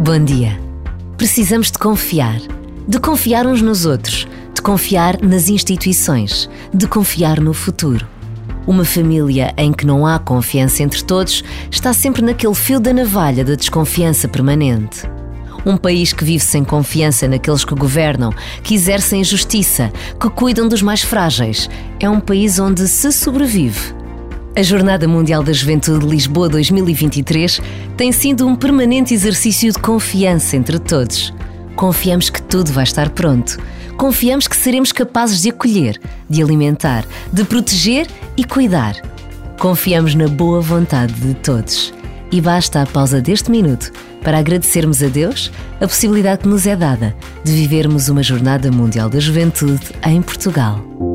Bom dia. Precisamos de confiar. De confiar uns nos outros, de confiar nas instituições, de confiar no futuro. Uma família em que não há confiança entre todos está sempre naquele fio da navalha da desconfiança permanente. Um país que vive sem confiança naqueles que governam, que exercem justiça, que cuidam dos mais frágeis, é um país onde se sobrevive. A Jornada Mundial da Juventude Lisboa 2023 tem sido um permanente exercício de confiança entre todos. Confiamos que tudo vai estar pronto. Confiamos que seremos capazes de acolher, de alimentar, de proteger e cuidar. Confiamos na boa vontade de todos. E basta a pausa deste minuto para agradecermos a Deus a possibilidade que nos é dada de vivermos uma Jornada Mundial da Juventude em Portugal.